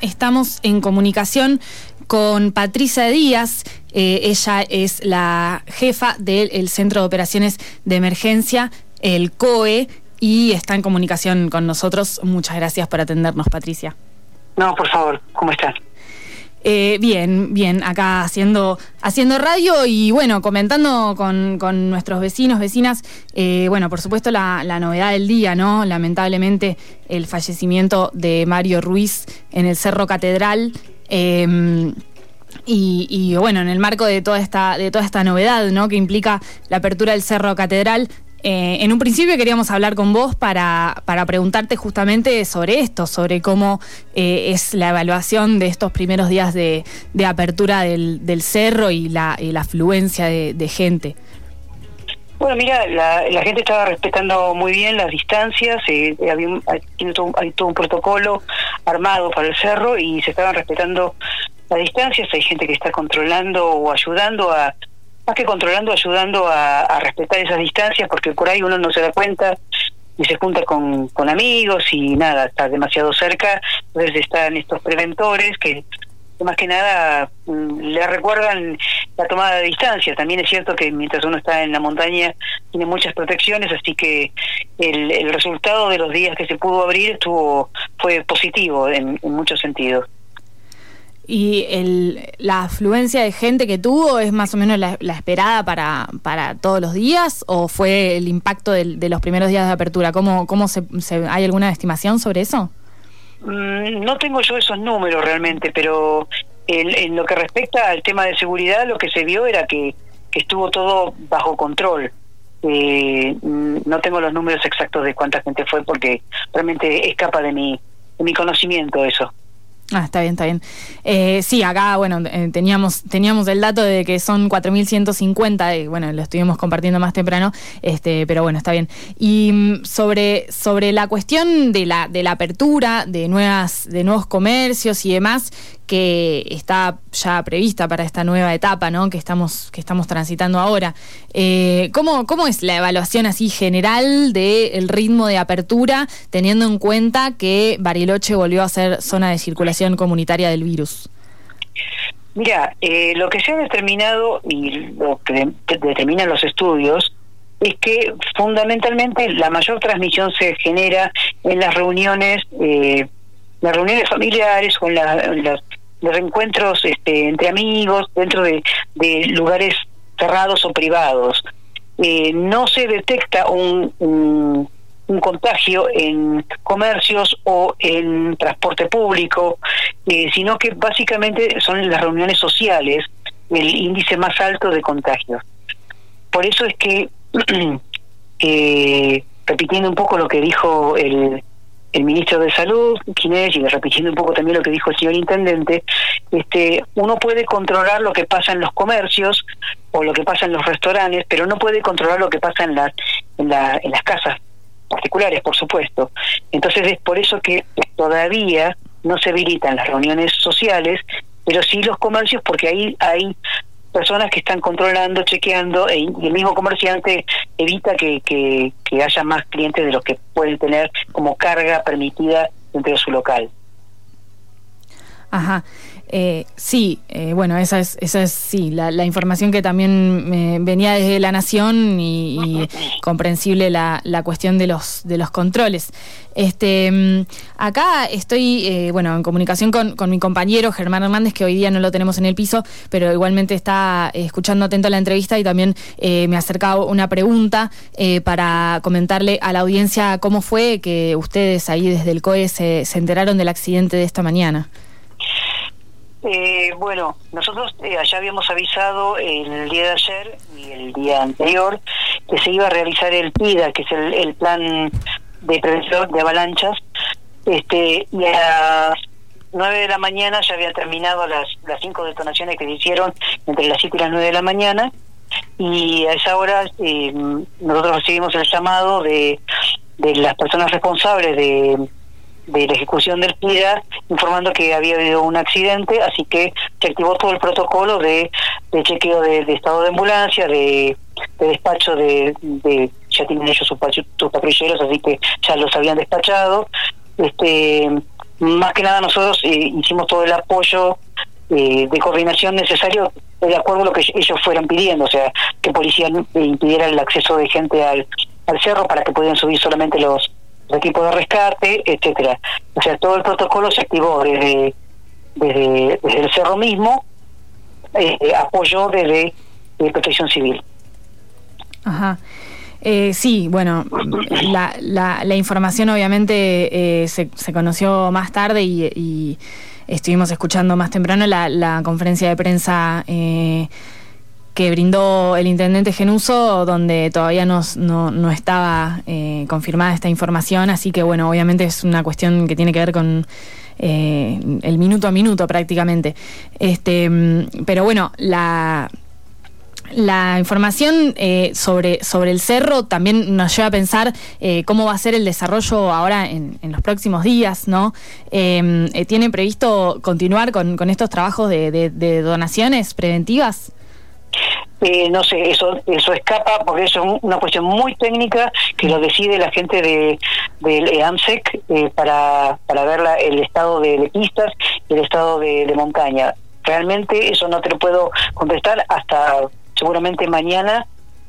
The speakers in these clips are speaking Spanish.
Estamos en comunicación con Patricia Díaz. Eh, ella es la jefa del Centro de Operaciones de Emergencia, el COE, y está en comunicación con nosotros. Muchas gracias por atendernos, Patricia. No, por favor, ¿cómo estás? Eh, bien, bien, acá haciendo, haciendo radio y bueno, comentando con, con nuestros vecinos, vecinas, eh, bueno, por supuesto la, la, novedad del día, ¿no? Lamentablemente el fallecimiento de Mario Ruiz en el Cerro Catedral. Em, y, y, bueno, en el marco de toda esta, de toda esta novedad, ¿no? Que implica la apertura del Cerro Catedral, eh, en un principio queríamos hablar con vos para, para preguntarte justamente sobre esto, sobre cómo eh, es la evaluación de estos primeros días de, apertura del, cerro y la, afluencia de, gente. Bueno, mira, la, gente estaba respetando muy bien las distancias, eh, había hay, hay todo un protocolo armado para el cerro y se estaban respetando las distancias, hay gente que está controlando o ayudando a más que controlando, ayudando a, respetar esas distancias, porque por ahí uno no se da cuenta y se junta con, amigos y nada, está demasiado cerca, entonces están estos preventores que más que nada mm, le recuerdan la tomada de distancia. También es cierto que mientras uno está en la montaña tiene muchas protecciones, así que el, el resultado de los días que se pudo abrir estuvo fue positivo en muchos sentidos y el, la afluencia de gente que tuvo es más o menos la, esperada para, para todos los días o fue el impacto de, los primeros días de apertura? ¿Cómo, cómo se, hay alguna estimación sobre eso? Mm, no tengo yo esos números realmente, pero en, lo que respecta al tema de seguridad, lo que se vio era que, que estuvo todo bajo control. Eh, mm, no tengo los números exactos de cuánta gente fue porque realmente escapa de mi, de mi conocimiento eso. Ah, está bien, está bien. Eh, sí, acá, bueno, eh, teníamos, teníamos el dato de que son 4.150, y bueno, lo estuvimos compartiendo más temprano, este, pero bueno, está bien. Y mm, sobre, sobre la cuestión de la, de la apertura de, nuevas, de nuevos comercios y demás, que está ya prevista para esta nueva etapa ¿no? que, estamos, que estamos transitando ahora. Eh, ¿cómo, ¿Cómo es la evaluación así general del ritmo de apertura, teniendo en cuenta que Bariloche volvió a ser zona de circulación comunitaria del virus? Mira, eh, lo que se ha determinado y lo que determinan los estudios es que fundamentalmente la mayor transmisión se genera en las reuniones, eh, las reuniones familiares o en, las los encuentros este, entre amigos dentro de, lugares cerrados o privados. Eh, no se detecta un, contagio en comercios o en transporte público, eh, sino que básicamente son las reuniones sociales el índice más alto de contagios. Por eso es que, eh, repitiendo un poco lo que dijo el, el ministro de Salud, Ginés, y repitiendo un poco también lo que dijo el señor intendente, este, uno puede controlar lo que pasa en los comercios o lo que pasa en los restaurantes, pero no puede controlar lo que pasa en, la, en, la, en las casas por supuesto. Entonces es por eso que todavía no se habilitan las reuniones sociales, pero sí los comercios, porque ahí hay personas que están controlando, chequeando, e, y el mismo comerciante evita que, haya más clientes de los que pueden tener como carga permitida dentro de su local. Ajá. Eh, sí, eh, bueno, esa es, esa es sí, la, la información que también me venía desde la Nación y, comprensible la, la, cuestión de los, de los controles. Este, mm, acá estoy, eh, bueno, en comunicación con, con, mi compañero Germán Hernández, que hoy día no lo tenemos en el piso, pero igualmente está escuchando atento a la entrevista y también me ha acercado una pregunta para comentarle a la audiencia cómo fue que ustedes ahí desde el COE se, se enteraron del accidente de esta mañana. Eh, bueno, nosotros eh, ya habíamos avisado el día de ayer y el día anterior que se iba a realizar el PIDA, que es el, plan de prevención de avalanchas, este y a las 9 de la mañana ya había terminado las, las cinco detonaciones que se hicieron entre las 7 y las 9 de la mañana. Y a esa hora eh, nosotros recibimos el llamado de, de las personas responsables de de la ejecución del PIDA informando que había habido un accidente, así que se activó todo el protocolo de, chequeo de, estado de ambulancia, de, despacho de, ya tienen ellos sus, patrulleros, así que ya los habían despachado. Este, más que nada nosotros eh, hicimos todo el apoyo eh, de coordinación necesario de acuerdo a lo que ellos fueran pidiendo, o sea, que policía impidiera el acceso de gente al, al cerro para que pudieran subir solamente los, equipos de rescate, etcétera. O sea, todo el protocolo se activó desde, desde, el cerro mismo, eh, apoyo desde protección civil. Ajá. Eh, sí, bueno, la, la, información obviamente eh, se, se, conoció más tarde y, estuvimos escuchando más temprano la, la conferencia de prensa eh, que brindó el intendente Genuso, donde todavía no, no, estaba eh, confirmada esta información, así que bueno, obviamente es una cuestión que tiene que ver con el minuto a minuto prácticamente. Este, mm, pero bueno, la la información eh, sobre, sobre el cerro también nos lleva a pensar eh, cómo va a ser el desarrollo ahora en, los próximos días, ¿no? Eh, ¿Tiene previsto continuar con, con estos trabajos de, donaciones preventivas? No sé, eso eso escapa porque eso es una cuestión muy técnica que lo decide la gente de del AMSEC para, para ver el estado de, pistas y el estado de, de montaña. Realmente eso no te lo puedo contestar hasta seguramente mañana,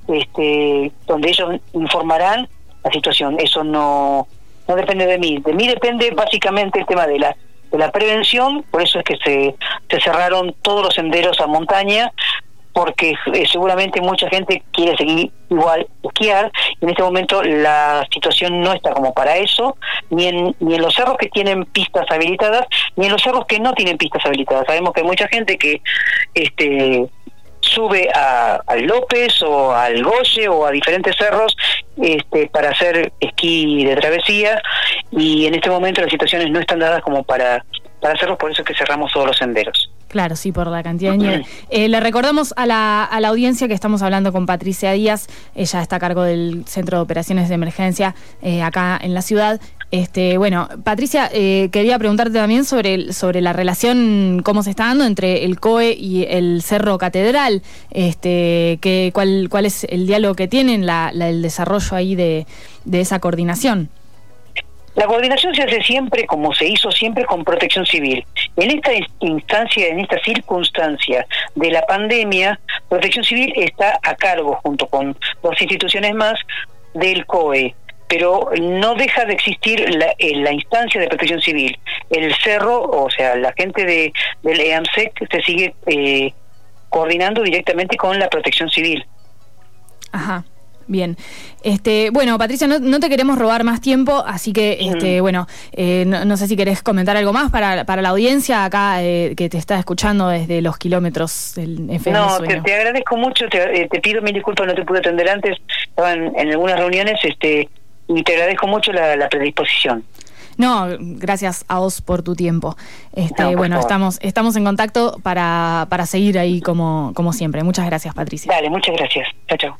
este, donde ellos informarán la situación. Eso no, no depende de mí. De mí depende básicamente el tema de la de la prevención, por eso es que se, se cerraron todos los senderos a montaña, porque eh, seguramente mucha gente quiere seguir igual esquiar en este momento la situación no está como para eso ni en ni en los cerros que tienen pistas habilitadas ni en los cerros que no tienen pistas habilitadas sabemos que hay mucha gente que este sube a, al López o al Goye o a diferentes cerros este, para hacer esquí de travesía y en este momento las situaciones no están dadas como para, para hacerlo, por eso es que cerramos todos los senderos. Claro, sí, por la cantidad de nieve. Eh, le recordamos a la, a la audiencia que estamos hablando con Patricia Díaz, ella está a cargo del Centro de Operaciones de Emergencia eh, acá en la ciudad. Este, bueno, Patricia, eh, quería preguntarte también sobre, sobre la relación, cómo se está dando entre el COE y el Cerro Catedral, este, que, cuál, cuál es el diálogo que tienen, la, el desarrollo ahí de, de esa coordinación. La coordinación se hace siempre, como se hizo siempre, con protección civil. En esta instancia, en esta circunstancia de la pandemia, protección civil está a cargo, junto con dos instituciones más, del COE pero no deja de existir la, la, instancia de protección civil. El cerro, o sea, la gente de, del EAMSEC se sigue eh, coordinando directamente con la protección civil. Ajá. Bien. Este, bueno, Patricia, no, te queremos robar más tiempo, así que, este, bueno, eh, no, sé si querés comentar algo más para, para la audiencia acá eh, que te está escuchando desde los kilómetros del FM. No, te, agradezco mucho, te, eh, te, pido mil disculpas, no te pude atender antes, estaba en, algunas reuniones, este, y te agradezco mucho la, predisposición. No, gracias a vos por tu tiempo. Este, bueno, estamos, estamos en contacto para, para seguir ahí como, como siempre. Muchas gracias, Patricia. Dale, muchas gracias. Chao, chao.